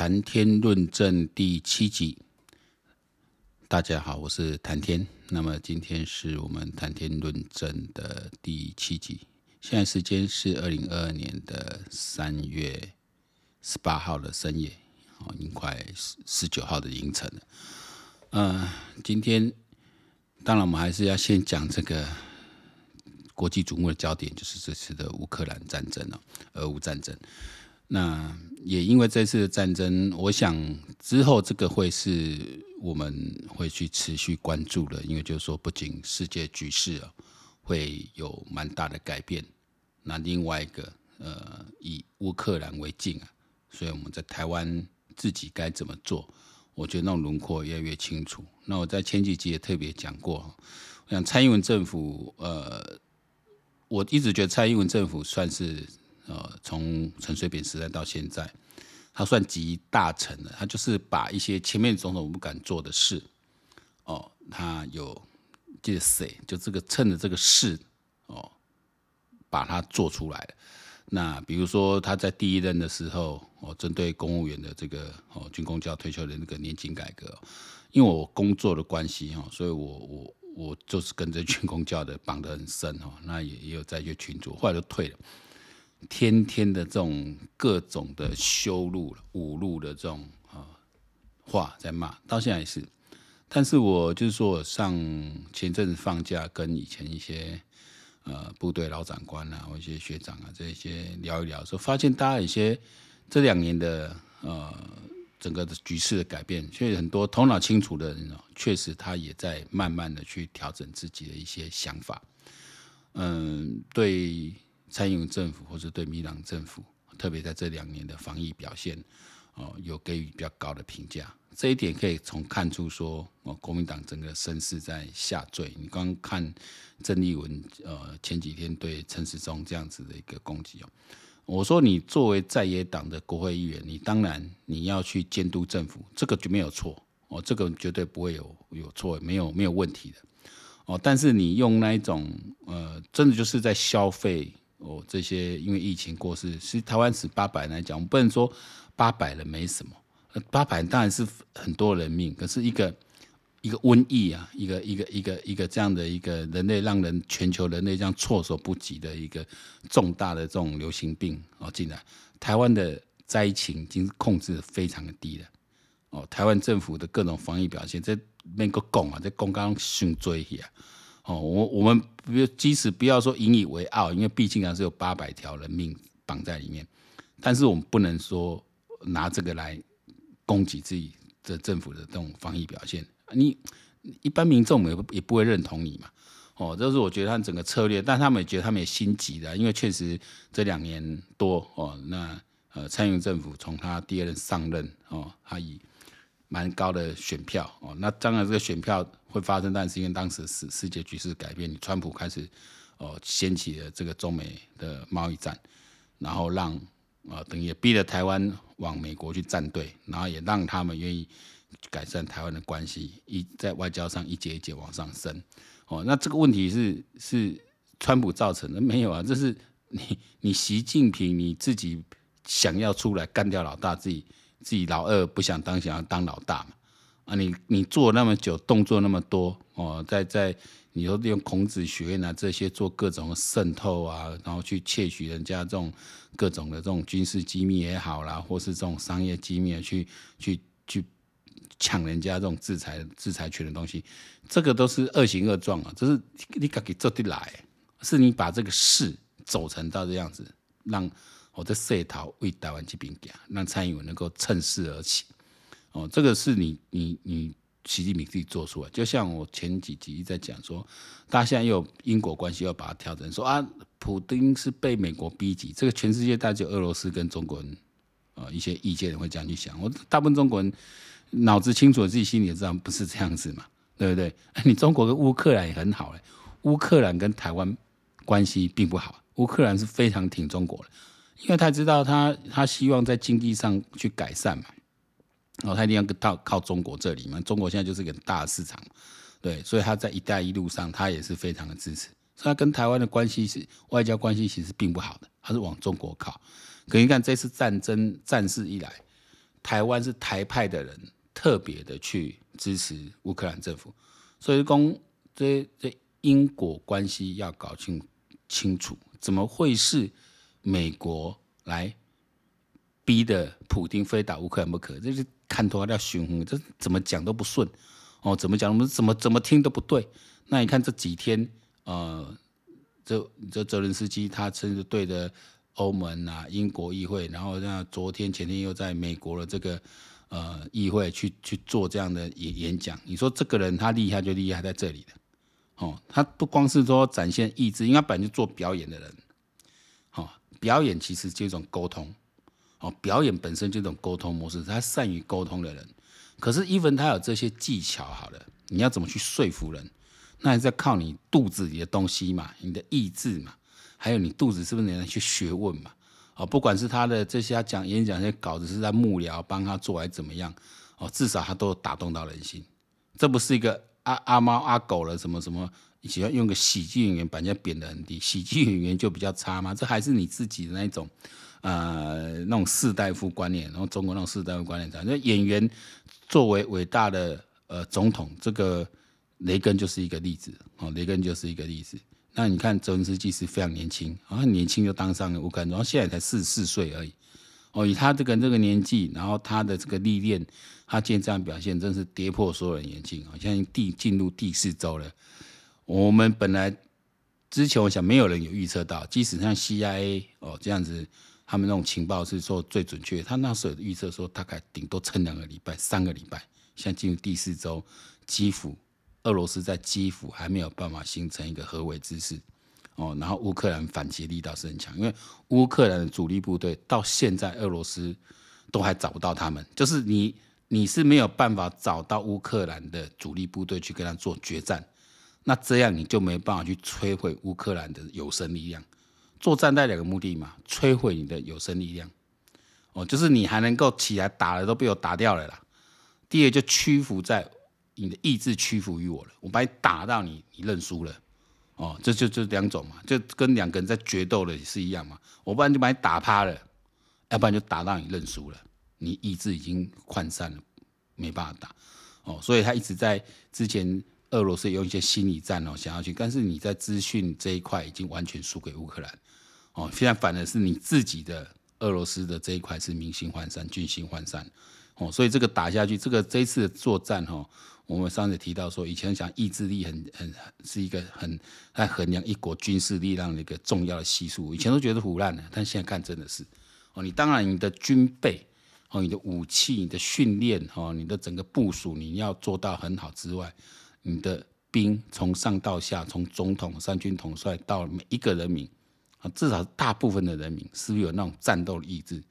谈天论证第七集，大家好，我是谈天。那么今天是我们谈天论证的第七集。现在时间是二零二二年的三月十八号的深夜，哦，已经快十十九号的凌晨了。嗯、呃，今天当然我们还是要先讲这个国际瞩目的焦点，就是这次的乌克兰战争哦，俄乌战争。那也因为这次的战争，我想之后这个会是我们会去持续关注的，因为就是说，不仅世界局势啊会有蛮大的改变，那另外一个呃，以乌克兰为镜啊，所以我们在台湾自己该怎么做，我觉得那种轮廓越来越清楚。那我在前几集也特别讲过，我想蔡英文政府，呃，我一直觉得蔡英文政府算是。呃，从陈水扁时代到现在，他算集大成了。他就是把一些前面总统不敢做的事，哦，他有这个谁，就这个趁着这个事，哦，把它做出来。那比如说他在第一任的时候，哦，针对公务员的这个哦军公教退休的那个年金改革，因为我工作的关系哈，所以我我我就是跟着军公教的绑得很深哦，那也也有在一些群组，后来就退了。天天的这种各种的羞辱、侮辱的这种啊话在骂，到现在也是。但是我就是说，上前阵子放假，跟以前一些呃部队老长官啊，或一些学长啊，这些聊一聊，说发现大家有些这两年的呃整个的局势的改变，确实很多头脑清楚的人哦，确实他也在慢慢的去调整自己的一些想法。嗯，对。蔡英文政府或者对民党政府，特别在这两年的防疫表现，哦，有给予比较高的评价。这一点可以从看出说，哦，国民党整个声势在下坠。你刚看郑丽文，呃，前几天对陈时中这样子的一个攻击哦，我说你作为在野党的国会议员，你当然你要去监督政府，这个就没有错哦，这个绝对不会有有错，没有没有问题的哦。但是你用那一种，呃，真的就是在消费。哦，这些因为疫情过世，其实台湾死八百人来讲，我们不能说八百人没什么，八百人当然是很多人命，可是一个一个瘟疫啊，一个一个一个一个这样的一个人类让人全球人类这样措手不及的一个重大的这种流行病哦进来，台湾的灾情已经控制得非常的低了，哦，台湾政府的各种防疫表现，这那个讲啊，这讲刚先追去啊。哦，我我们不，即使不要说引以为傲，因为毕竟还是有八百条人命绑在里面，但是我们不能说拿这个来攻击自己的政府的这种防疫表现。你一般民众也也不会认同你嘛。哦，这是我觉得他整个策略，但他们也觉得他们也心急的，因为确实这两年多哦，那呃蔡英政府从他第二任上任哦，他以蛮高的选票哦，那当然这个选票会发生，但是因为当时世世界局势改变，川普开始哦掀起了这个中美的贸易战，然后让啊等于也逼着台湾往美国去站队，然后也让他们愿意改善台湾的关系，一在外交上一节一节往上升哦。那这个问题是是川普造成的没有啊？这是你你习近平你自己想要出来干掉老大自己。自己老二不想当，想要当老大嘛？啊你，你做那么久，动作那么多哦，在在你说用孔子学院啊这些做各种渗透啊，然后去窃取人家这种各种的这种军事机密也好啦，或是这种商业机密去去去抢人家这种制裁制裁权的东西，这个都是恶行恶状啊！这是你敢给做得来，是你把这个事走成到这样子，让。我在设逃为台湾这边讲，让蔡英文能够趁势而起。哦，这个是你你你习近平自己做出来。就像我前几集在讲说，大家现在又有因果关系，要把它调整，说啊，普丁是被美国逼急。这个全世界大概就俄罗斯跟中国人啊一些意见人会这样去想。我大部分中国人脑子清楚，自己心里也知道不是这样子嘛，对不对？你中国跟乌克兰也很好嘞，乌克兰跟台湾关系并不好，乌克兰是非常挺中国的。因为他知道他他希望在经济上去改善嘛，然后他一定要靠靠中国这里嘛，中国现在就是一个大市场，对，所以他在“一带一路”上他也是非常的支持。所以他跟台湾的关系是外交关系其实并不好的，他是往中国靠。可你看这次战争战事一来，台湾是台派的人特别的去支持乌克兰政府，所以公这这因果关系要搞清清楚，怎么会是美国来逼的普丁非打乌克兰不可？这是看头要凶横，这怎么讲都不顺哦，怎么讲我们怎么怎么听都不对。那你看这几天，呃，这这泽伦斯基他甚至对着欧盟啊、英国议会，然后那昨天前天又在美国的这个呃议会去去做这样的演演讲。你说这个人他厉害就厉害在这里了，哦，他不光是说展现意志，应该本来就做表演的人，表演其实就是一种沟通，哦，表演本身就是一种沟通模式，他善于沟通的人。可是，even 他有这些技巧，好了，你要怎么去说服人？那还是要靠你肚子里的东西嘛，你的意志嘛，还有你肚子是不是能去学问嘛？哦，不管是他的这些讲演讲这些稿子是在幕僚帮他做还是怎么样，哦，至少他都打动到人心。这不是一个阿阿猫阿狗了，什么什么，喜欢用个喜剧演员把人家贬得很低，喜剧演员就比较差吗？这还是你自己的那一种，呃，那种士大夫观念，然后中国那种士大夫观念，讲，那演员作为伟大的呃总统，这个。雷根就是一个例子，哦，雷根就是一个例子。那你看，泽伦斯基是非常年轻，啊，很年轻就当上了乌克兰，然后现在才四十四岁而已，哦，以他这个这个年纪，然后他的这个历练，他今天这样表现，真是跌破所有人眼镜啊！现在第进入第四周了，我们本来之前我想没有人有预测到，即使像 CIA 哦这样子，他们那种情报是说最准确，他那时候预测说大概顶多撑两个礼拜、三个礼拜，现在进入第四周，基辅。俄罗斯在基辅还没有办法形成一个合围之势，哦，然后乌克兰反击力道是很强，因为乌克兰的主力部队到现在俄罗斯都还找不到他们，就是你你是没有办法找到乌克兰的主力部队去跟他做决战，那这样你就没办法去摧毁乌克兰的有生力量。作战带两个目的嘛，摧毁你的有生力量，哦，就是你还能够起来打了都被我打掉了啦。第二就屈服在。你的意志屈服于我了，我把你打到你，你认输了，哦，这就这两种嘛，就跟两个人在决斗的是一样嘛，我不然就把你打趴了，要不然就打到你认输了，你意志已经涣散了，没办法打，哦，所以他一直在之前俄罗斯有一些心理战哦，想要去，但是你在资讯这一块已经完全输给乌克兰，哦，现在反而是你自己的俄罗斯的这一块是民心涣散，军心涣散，哦，所以这个打下去，这个这一次的作战哈。我们上次提到说，以前讲意志力很很是一个很来衡量一国军事力量的一个重要的系数，以前都觉得唬烂了，但现在看真的是哦。你当然你的军备哦，你的武器、你的训练哦，你的整个部署你要做到很好之外，你的兵从上到下，从总统、三军统帅到每一个人民啊，至少大部分的人民是不是有那种战斗的意志？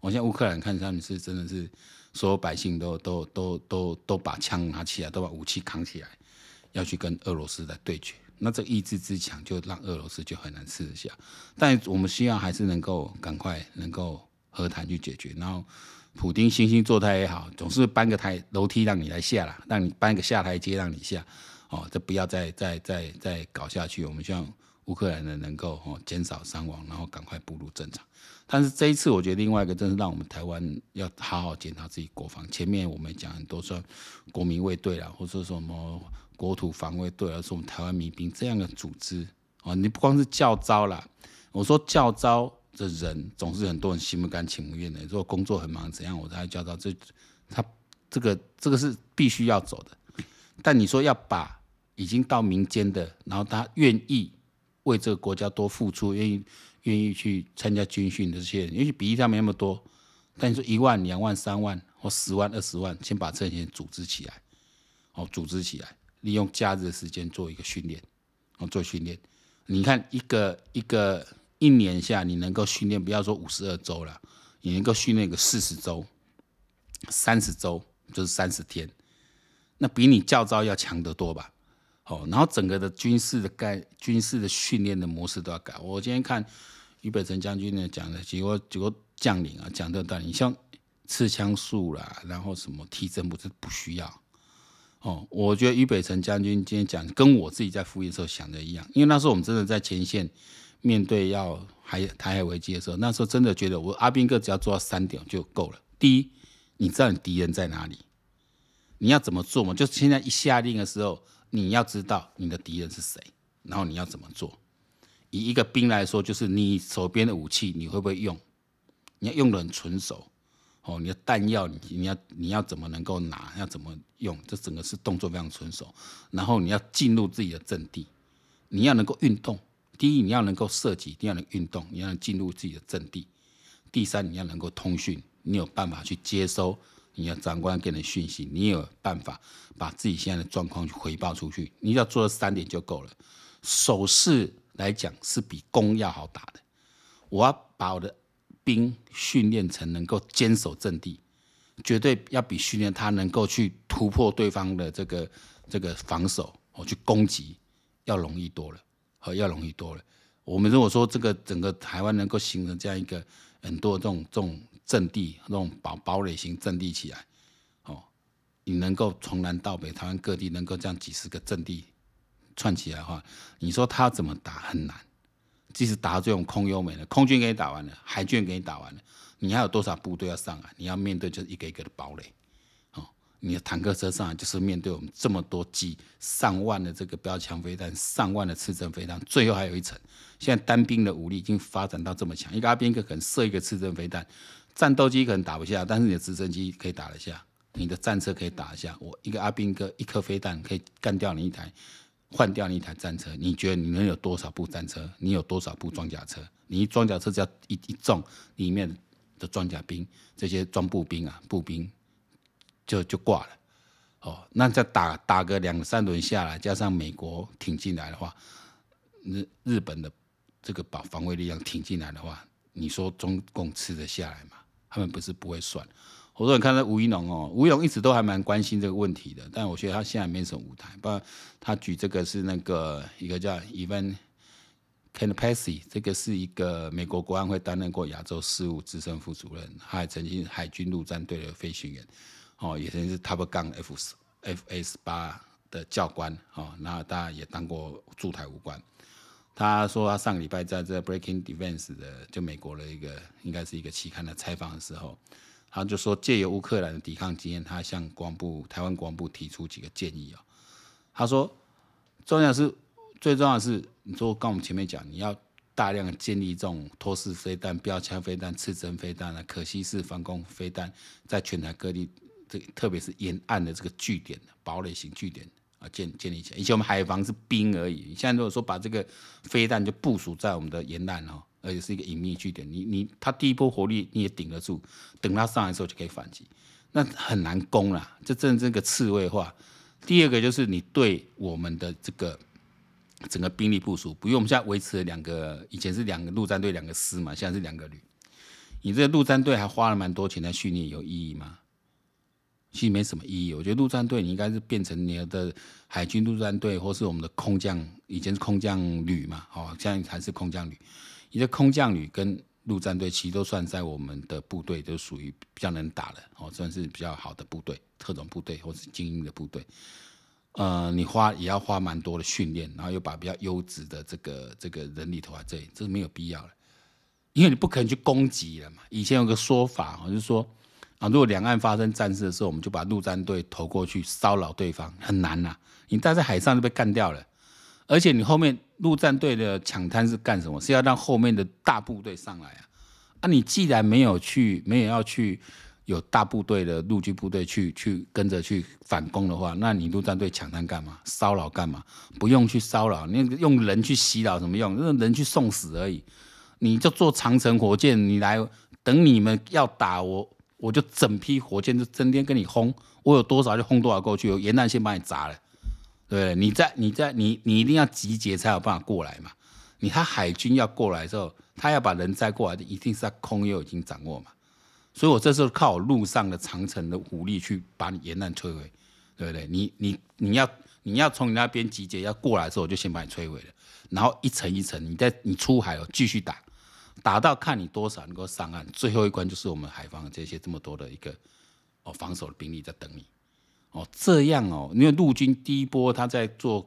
我现在乌克兰看上去是真的是。所有百姓都都都都都把枪拿起来，都把武器扛起来，要去跟俄罗斯来对决。那这意志之强，就让俄罗斯就很难吃得下。但我们希望还是能够赶快能够和谈去解决。然后，普丁惺惺作态也好，总是搬个台楼梯让你来下啦，让你搬个下台阶让你下。哦，这不要再再再再搞下去。我们希望乌克兰人能够哦减少伤亡，然后赶快步入正常。但是这一次，我觉得另外一个真是让我们台湾要好好检讨自己国防。前面我们讲很多说国民卫队啦，或者说什么国土防卫队，而是我们台湾民兵这样的组织啊，你不光是教招啦，我说教招这人总是很多人心不甘情不愿的。如果工作很忙怎样，我才叫到，这他这个这个是必须要走的。但你说要把已经到民间的，然后他愿意为这个国家多付出，愿意。愿意去参加军训的这些人，也许比例上没那么多，但你说一万、两万、三万或十万、二十万，先把这些人组织起来，哦，组织起来，利用假日的时间做一个训练，哦，做训练。你看一个一个一年下，你能够训练，不要说五十二周了，你能够训练个四十周、三十周，就是三十天，那比你教招要强得多吧？哦，然后整个的军事的概、军事的训练的模式都要改。我今天看。于北辰将军呢讲的几个几个将领啊，讲的道理，你像刺枪术啦，然后什么踢正步，这不需要哦。我觉得于北辰将军今天讲，跟我自己在服役的时候想的一样，因为那时候我们真的在前线面对要海台海危机的时候，那时候真的觉得我阿兵哥只要做到三点就够了。第一，你知道你敌人在哪里，你要怎么做嘛？就现在一下令的时候，你要知道你的敌人是谁，然后你要怎么做。以一个兵来说，就是你手边的武器你会不会用？你要用的很纯熟哦。你的弹药你你要你要怎么能够拿？要怎么用？这整个是动作非常纯熟。然后你要进入自己的阵地，你要能够运动。第一，你要能够射击；第二，能运动，你要能进入自己的阵地；第三，你要能够通讯，你有办法去接收你的长官给你的讯息，你有办法把自己现在的状况去回报出去。你只要做了三点就够了。守势来讲是比攻要好打的。我要把我的兵训练成能够坚守阵地，绝对要比训练他能够去突破对方的这个这个防守，我去攻击要容易多了。和要容易多了。我们如果说这个整个台湾能够形成这样一个很多这种这种阵地，这种堡堡垒型阵地起来，哦，你能够从南到北台湾各地能够这样几十个阵地串起来的话，你说他怎么打很难。即使打这种空优美的空军给你打完了，海军给你打完了，你还有多少部队要上来？你要面对就是一个一个的堡垒。你的坦克车上就是面对我们这么多机上万的这个标枪飞弹，上万的刺针飞弹，最后还有一层。现在单兵的武力已经发展到这么强，一个阿兵哥可能射一个刺针飞弹，战斗机可能打不下，但是你的直升机可以打得下，你的战车可以打得下。我一个阿兵哥一颗飞弹可以干掉你一台，换掉你一台战车。你觉得你能有多少部战车？你有多少部装甲车？你装甲车只要一一中，里面的装甲兵这些装步兵啊，步兵。就就挂了，哦，那再打打个两三轮下来，加上美国挺进来的话，日日本的这个保防卫力量挺进来的话，你说中共吃得下来吗？他们不是不会算。我说你看到吴怡农哦，吴怡农一直都还蛮关心这个问题的，但我觉得他现在没什么舞台。不然他举这个是那个一个叫 Evan Campasi，这个是一个美国国安会担任过亚洲事务资深副主任，他还曾经海军陆战队的飞行员。哦，也曾经是 Top Gun F FS 八的教官哦，那大家也当过驻台武官。他说他上个礼拜在这 Breaking Defense 的就美国的一个应该是一个期刊的采访的时候，他就说借由乌克兰的抵抗经验，他向国防部台湾国防部提出几个建议啊。他说，重要是最重要的是，你说刚我们前面讲，你要大量建立这种托式飞弹、标枪飞弹、刺针飞弹啊、可携式防空飞弹，在全台各地。这特别是沿岸的这个据点，堡垒型据点啊，建建立起来。以前我们海防是兵而已，现在如果说把这个飞弹就部署在我们的沿岸哦，而且是一个隐秘据点，你你它第一波火力你也顶得住，等它上来的时候就可以反击，那很难攻啦，这真这个刺猬化。第二个就是你对我们的这个整个兵力部署，不用我们现在维持了两个，以前是两个陆战队两个师嘛，现在是两个旅，你这陆战队还花了蛮多钱在训练，有意义吗？其实没什么意义，我觉得陆战队你应该是变成你的海军陆战队，或是我们的空降，以前是空降旅嘛，哦，现在还是空降旅。你的空降旅跟陆战队其实都算在我们的部队，都属于比较能打的，哦，算是比较好的部队，特种部队或是精英的部队。呃，你花也要花蛮多的训练，然后又把比较优质的这个这个人力投在这里，这是没有必要了，因为你不可能去攻击了嘛。以前有个说法，就是说。啊，如果两岸发生战事的时候，我们就把陆战队投过去骚扰对方，很难呐、啊。你待在海上就被干掉了，而且你后面陆战队的抢滩是干什么？是要让后面的大部队上来啊。啊，你既然没有去，没有要去有大部队的陆军部队去去跟着去反攻的话，那你陆战队抢滩干嘛？骚扰干嘛？不用去骚扰，你用人去袭扰什么用？用人去送死而已。你就做长城火箭，你来等你们要打我。我就整批火箭就整天跟你轰，我有多少就轰多少过去，我沿岸先把你砸了，对，对你在你在你你一定要集结才有办法过来嘛。你他海军要过来之后，他要把人载过来的，一定是在空优已经掌握嘛。所以我这时候靠我陆上的长城的武力去把你沿岸摧毁，对不对？你你你要你要从你那边集结要过来的时候，我就先把你摧毁了，然后一层一层，你在你出海了继续打。打到看你多少能够上岸，最后一关就是我们海防这些这么多的一个哦防守的兵力在等你哦，这样哦，因为陆军第一波他在做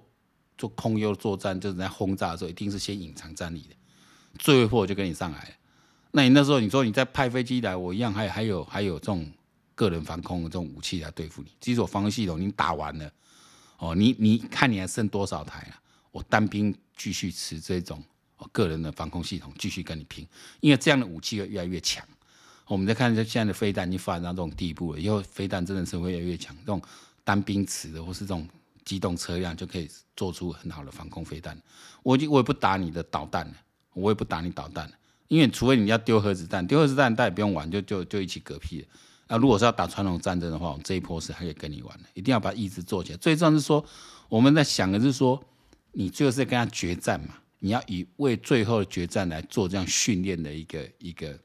做空优作战，就是在轰炸的时候，一定是先隐藏战力的，最后一波就跟你上来了。那你那时候你说你再派飞机来，我一样还还有还有这种个人防空的这种武器来对付你。基础防空系统你打完了，哦，你你看你还剩多少台啊？我单兵继续持这种个人的防空系统继续跟你拼，因为这样的武器会越来越强。我们再看这现在的飞弹已经发展到这种地步了，以后飞弹真的是会越来越强。这种单兵持的或是这种机动车辆就可以做出很好的防空飞弹。我就我也不打你的导弹了，我也不打你导弹了，因为除非你要丢核子弹，丢核子弹大家也不用玩，就就就一起嗝屁了。那如果是要打传统战争的话，我们这一波是还可以跟你玩的，一定要把意志做起来。最重要是说，我们在想的是说，你最后是跟他决战嘛，你要以为最后的决战来做这样训练的一个一个。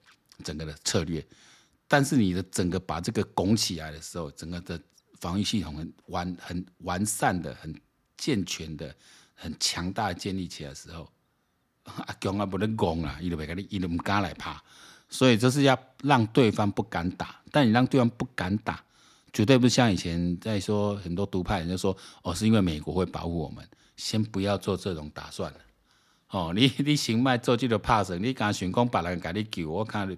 整个的策略，但是你的整个把这个拱起来的时候，整个的防御系统很完很完善的、很健全的、很强大的建立起来的时候，阿强啊不能攻啊，伊都袂跟你，伊都唔敢来怕，所以这是要让对方不敢打，但你让对方不敢打，绝对不像以前在说很多独派人就说哦，是因为美国会保护我们，先不要做这种打算了。哦，你你先卖做这个拍摄，你敢想讲别人给你救，我看你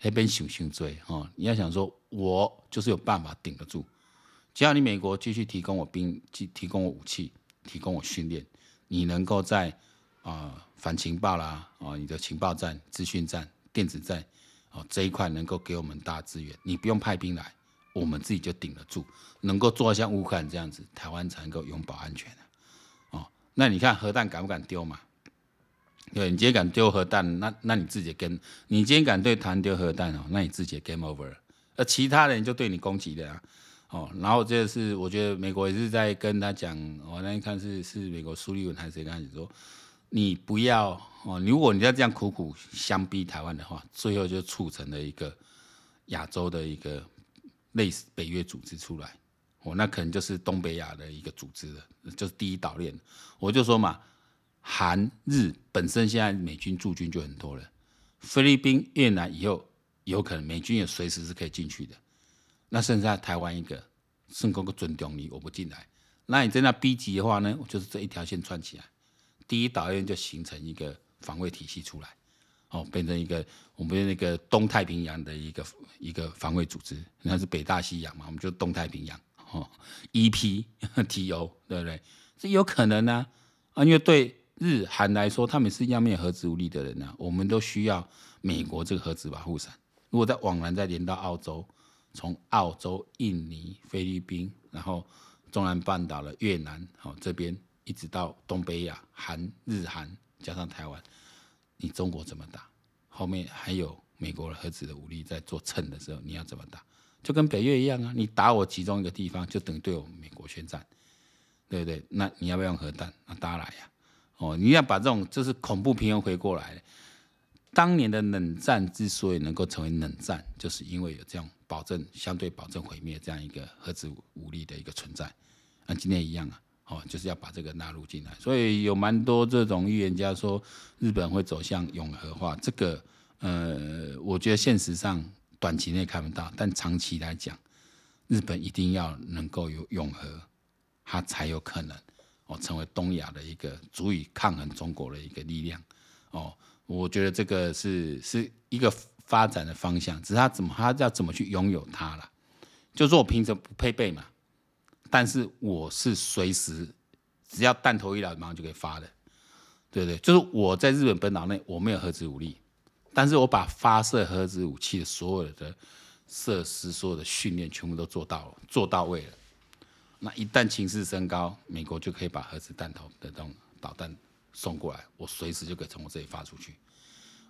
那边想想多。哦，你要想说，我就是有办法顶得住，只要你美国继续提供我兵，提提供我武器，提供我训练，你能够在啊、反情报啦，啊、哦、你的情报战、资讯战、电子战，哦这一块能够给我们大资源，你不用派兵来，我们自己就顶得住，能够做像乌克兰这样子，台湾才能够永保安全哦，那你看核弹敢不敢丢嘛？对，你今天敢丢核弹，那那你自己 game，你今天敢对台湾丢核弹哦，那你自己 game over 了，而其他人就对你攻击的啊，哦，然后这个是我觉得美国也是在跟他讲，我那天看是是美国苏利文还是谁跟他讲说，你不要哦，如果你要这样苦苦相逼台湾的话，最后就促成了一个亚洲的一个类似北约组织出来，哦，那可能就是东北亚的一个组织了，就是第一岛链，我就说嘛。韩日本身现在美军驻军就很多了，菲律宾、越南以后有可能美军也随时是可以进去的。那剩下台湾一个，剩个个尊重你，我不进来。那你在那逼急的话呢，就是这一条线串起来，第一岛链就形成一个防卫体系出来，哦，变成一个我们那个东太平洋的一个一个防卫组织。那是北大西洋嘛，我们就东太平洋，哦，EPTO，对不对？这有可能呢，啊，因为对。日韩来说，他们是要没有核子武力的人呢、我们都需要美国这个核子保护伞。如果再往南再连到澳洲，从澳洲、印尼、菲律宾，然后中南半岛的越南，好这边一直到东北亚，韩日韩加上台湾，你中国怎么打？后面还有美国的核子的武力在做衬的时候，你要怎么打？就跟北越一样啊，你打我其中一个地方，就等于对我们美国宣战，对不对？那你要不要用核弹？那大家来呀、啊。哦，你要把这种就是恐怖平衡回过来。当年的冷战之所以能够成为冷战，就是因为有这样保证、相对保证毁灭这样一个核子武力的一个存在。那今天一样啊，哦，就是要把这个纳入进来。所以有蛮多这种预言家说日本会走向永和化，这个呃，我觉得现实上短期内看不到，但长期来讲，日本一定要能够有永和，它才有可能。哦，成为东亚的一个足以抗衡中国的一个力量，哦，我觉得这个是是一个发展的方向，只是他怎么他要怎么去拥有它了？就是说我凭什么不配备嘛？但是我是随时只要弹头一来马上就可以发的，对不对？就是我在日本本岛内我没有核子武力，但是我把发射核子武器的所有的设施、所有的训练全部都做到了，做到位了。那一旦情势升高，美国就可以把核子弹头的这种导弹送过来，我随时就可以从我这里发出去。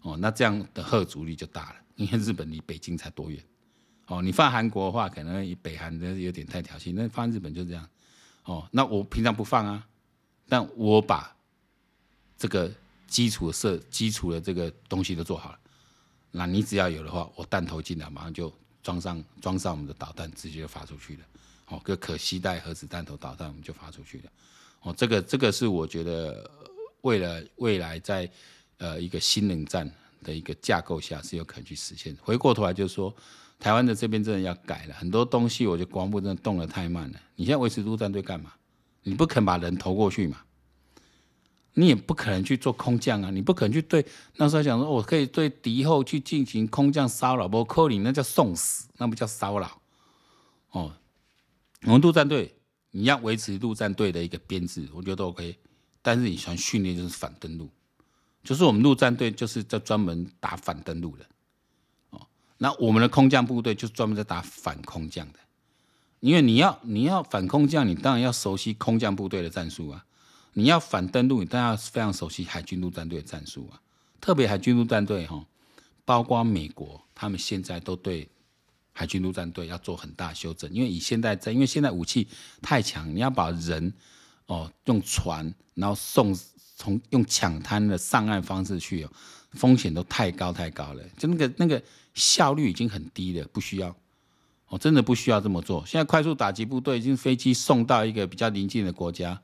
哦，那这样的吓阻力就大了，因为日本离北京才多远？哦，你放韩国的话，可能北韩的有点太挑衅，那放日本就这样。哦，那我平常不放啊，但我把这个基础设基础的这个东西都做好了，那你只要有的话，我弹头进来，马上就装上装上我们的导弹，直接就发出去了。哦，个可携带核子弹头导弹，我们就发出去了。哦，这个这个是我觉得，为了未来在呃一个新冷战的一个架构下是有可能去实现。回过头来就是说，台湾的这边真的要改了很多东西，我觉得国防部真的动得太慢了。你现在维持陆战队干嘛？你不肯把人投过去嘛？你也不可能去做空降啊！你不可能去对那时候想说，我可以对敌后去进行空降骚扰，不扣你那叫送死，那不叫骚扰。哦，我们陆战队你要维持陆战队的一个编制，我觉得都 OK。但是你想训练就是反登陆，就是我们陆战队就是在专门打反登陆的。哦，那我们的空降部队就专门在打反空降的。因为你要你要反空降，你当然要熟悉空降部队的战术啊。你要反登陆，你当然要非常熟悉海军陆战队的战术啊。特别海军陆战队哈，包括美国，他们现在都对海军陆战队要做很大修正，因为以现在在，因为现在武器太强，你要把人哦用船，然后送从用抢滩的上岸方式去哦，风险都太高太高了，就那个那个效率已经很低了，不需要哦，真的不需要这么做。现在快速打击部队已经飞机送到一个比较邻近的国家，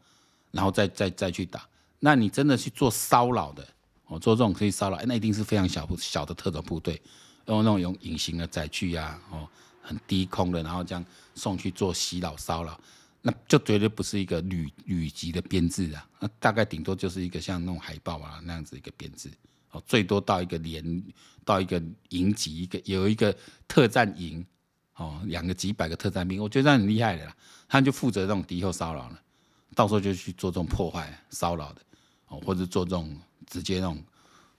然后再再再去打，那你真的去做骚扰的。哦，做这种可以骚扰，那一定是非常小小的特种部队，用那种用隐形的载具啊，哦，很低空的，然后这样送去做袭扰骚扰，那就绝对不是一个旅旅级的编制啊，那大概顶多就是一个像那种海豹啊那样子一个编制，哦，最多到一个连到一个营级一个有一个特战营，哦，两个几百个特战兵，我觉得这样很厉害的啦，他就负责这种敌后骚扰了，到时候就去做这种破坏骚扰的，哦，或者做这种。直接那种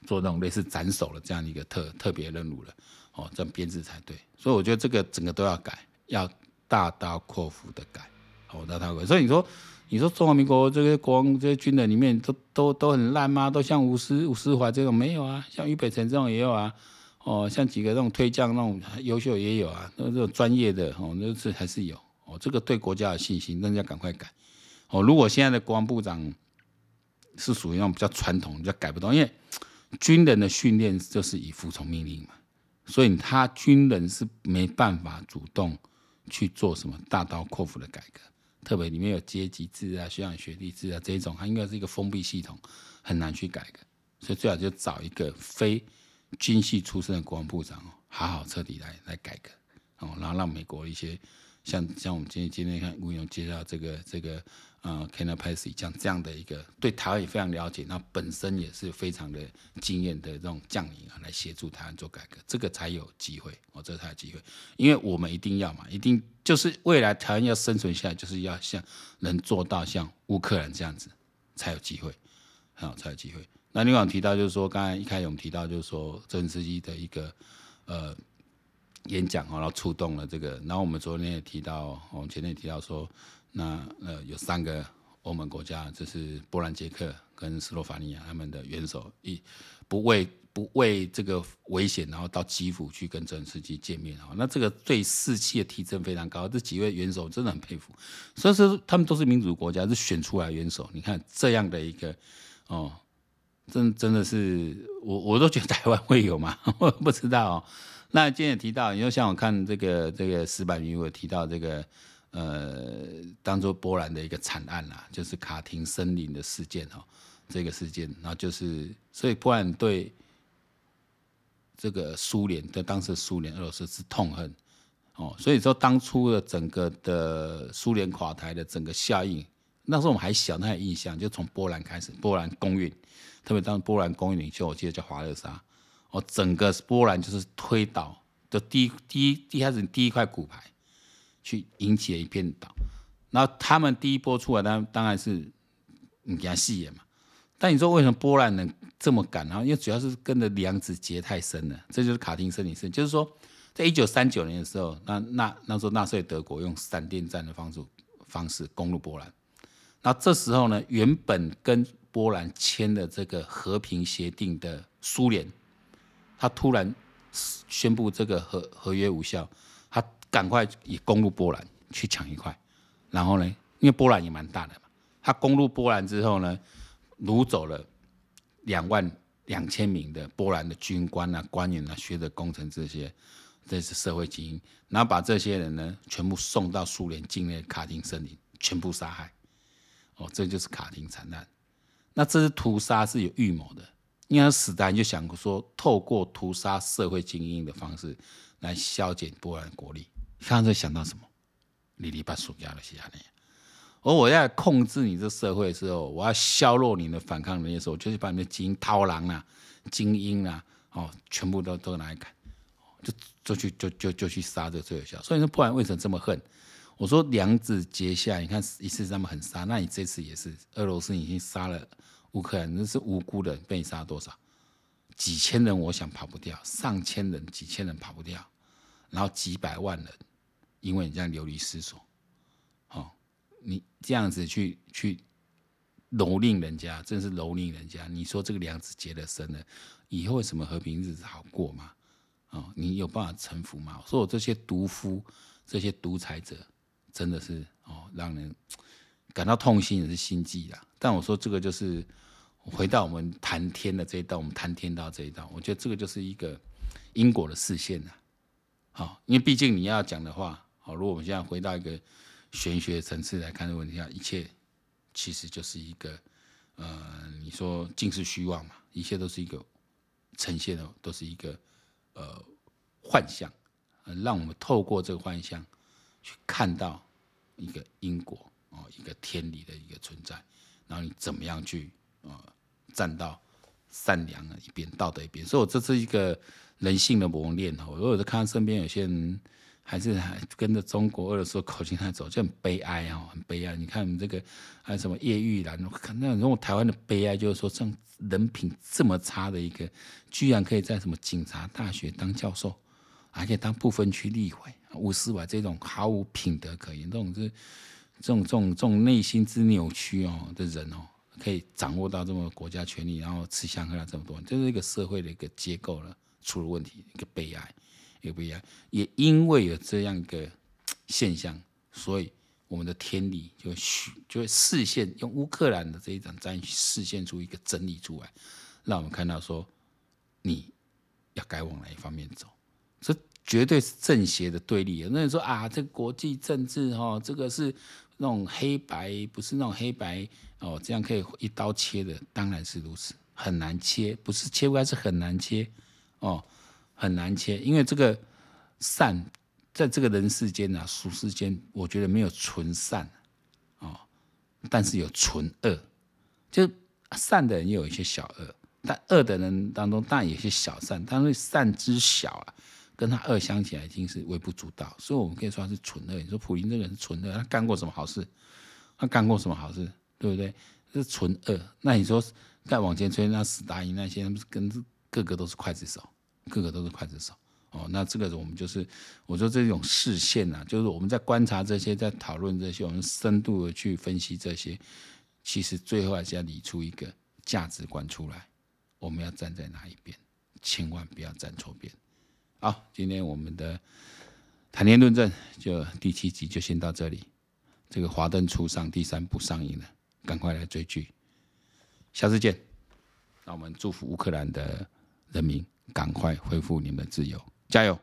做那种类似斩首的这样一个特特别任务了，哦，这样编制才对。所以我觉得这个整个都要改，要大刀阔斧的改，哦，大刀阔斧。所以你说，你说中华民国这个国王这些军人里面都都都很烂吗？都像吴思吴思怀这种没有啊？像于北辰这种也有啊？哦，像几个这种推将那种优秀也有啊？那这种专业的哦，那是还是有哦。这个对国家有信心，那要赶快改。哦，如果现在的国防部长。是属于那种比较传统，比较改不动，因为军人的训练就是以服从命令嘛，所以他军人是没办法主动去做什么大刀阔斧的改革，特别里面有阶级制啊、学长学弟制啊这一种，它应该是一个封闭系统，很难去改革，所以最好就找一个非军系出身的国防部长哦，好好彻底来来改革哦，然后让美国一些像像我们今天今天看吴勇介绍这个这个。啊 Kenneth Percy 这样这样的一个对台湾也非常了解，那本身也是非常的经验的这种将领啊，来协助台湾做改革，这个才有机会哦，这个才有机会，因为我们一定要嘛，一定就是未来台湾要生存下来，就是要像能做到像乌克兰这样子才有机会，好才有机会。那另外提到就是说，刚才一开始我们提到就是说，泽连斯基的一个呃演讲哦，然后触动了这个，然后我们昨天也提到，我们前天也提到说。那呃，有三个欧盟国家，这是波兰、捷克跟斯洛伐尼亚，他们的元首一不畏不畏这个危险，然后到基辅去跟泽连斯基见面啊。那这个对士气的提升非常高，这几位元首真的很佩服。所以说，他们都是民主国家，是选出来元首。你看这样的一个哦，真真的是我我都觉得台湾会有吗？我不知道。那今天也提到，你说像我看这个这个石板鱼，我提到这个。呃，当做波兰的一个惨案啦，就是卡廷森林的事件哈，这个事件，然后就是，所以波兰对这个苏联，对当时苏联、俄罗斯是痛恨哦，所以说当初的整个的苏联垮台的整个效应，那时候我们还小，那印象，就从波兰开始，波兰公运，特别当波兰公运领袖，我记得叫华勒沙，哦，整个波兰就是推倒的第一第一一开始第一块骨牌。去引起了一片倒，然后他们第一波出来，当当然是你给他戏演嘛。但你说为什么波兰能这么敢？然后因为主要是跟着梁子结太深了，这就是卡廷森林事件。就是说，在一九三九年的时候，那那那时候纳粹德国用闪电战的方式方式攻入波兰，那这时候呢，原本跟波兰签的这个和平协定的苏联，他突然宣布这个合合约无效。他赶快也攻入波兰去抢一块，然后呢，因为波兰也蛮大的嘛，他攻入波兰之后呢，掳走了两万两千名的波兰的军官啊、官员啊、学者、工程这些，这是社会精英，然后把这些人呢全部送到苏联境内卡廷森林，全部杀害。哦，这就是卡廷惨案。那这是屠杀是有预谋的，因为史达林就想说，透过屠杀社会精英的方式来削减波兰国力。刚才想到什么？里里巴苏亚的西亚内，而我要控制你这社会的时候，我要削弱你的反抗能力的时候，我就是把你的精英、韬狼啊、精英啊，哦，全部都都拿来砍，就就去就就就去杀这个最有效。所以说波兰为什么这么恨？我说两子结下，你看一次他们很杀，那你这次也是俄罗斯已经杀了乌克兰，那是无辜的，被杀多少？几千人，我想跑不掉；上千人、几千人跑不掉，然后几百万人，因为你这样流离失所，哦，你这样子去去蹂躏人家，真是蹂躏人家。你说这个梁子结了深了，以后为什么和平日子好过吗？哦，你有办法臣服吗？我说我这些毒夫、这些独裁者。真的是哦，让人感到痛心也是心悸啦。但我说这个就是回到我们谈天的这一道，我们谈天道这一道，我觉得这个就是一个因果的视线呐。好，因为毕竟你要讲的话，好，如果我们现在回到一个玄学层次来看的问题啊，一切其实就是一个呃，你说尽是虚妄嘛，一切都是一个呈现的，都是一个呃幻象，让我们透过这个幻象去看到。一个因果哦，一个天理的一个存在，然后你怎么样去呃站到善良的一边、道德一边？所以，我这是一个人性的磨练哦。我有时看到身边有些人还是还 跟着中国俄罗斯口径在走，就很悲哀哦，很悲哀。你看你这个还有什么叶玉兰，我看那种台湾的悲哀，就是说，这样人品这么差的一个，居然可以在什么警察大学当教授，还可以当不分区立委。吴斯怀这种毫无品德可言，这种是这种这种这种内心之扭曲哦的人哦，可以掌握到这么国家权力，然后吃香喝辣这么多，这是一个社会的一个结构了出了问题，一个悲哀，一个悲哀。也因为有这样一个现象，所以我们的天理就许就会视线用乌克兰的这一场战役视线出一个真理出来，让我们看到说你要该往哪一方面走。这绝对是正邪的对立。有人说啊，这国际政治哦，这个是那种黑白，不是那种黑白哦，这样可以一刀切的，当然是如此，很难切，不是切不开，是很难切哦，很难切。因为这个善，在这个人世间啊，俗世间，我觉得没有纯善哦，但是有纯恶，就善的人也有一些小恶，但恶的人当中当然有些小善，但是善之小啊。跟他恶相起来已经是微不足道，所以我们可以说他是纯恶。你说普丁这个人是纯恶，他干过什么好事？他干过什么好事？对不对？是纯恶。那你说再往前推，那斯大林那些，不是跟个个都是刽子手，个个都是刽子手。哦，那这个我们就是，我说这种视线呐，就是我们在观察这些，在讨论这些，我们深度的去分析这些，其实最后还是要理出一个价值观出来。我们要站在哪一边？千万不要站错边。好，今天我们的谈天论证就第七集就先到这里。这个《华灯初上》第三部上映了，赶快来追剧。下次见。那我们祝福乌克兰的人民赶快恢复你们的自由，加油！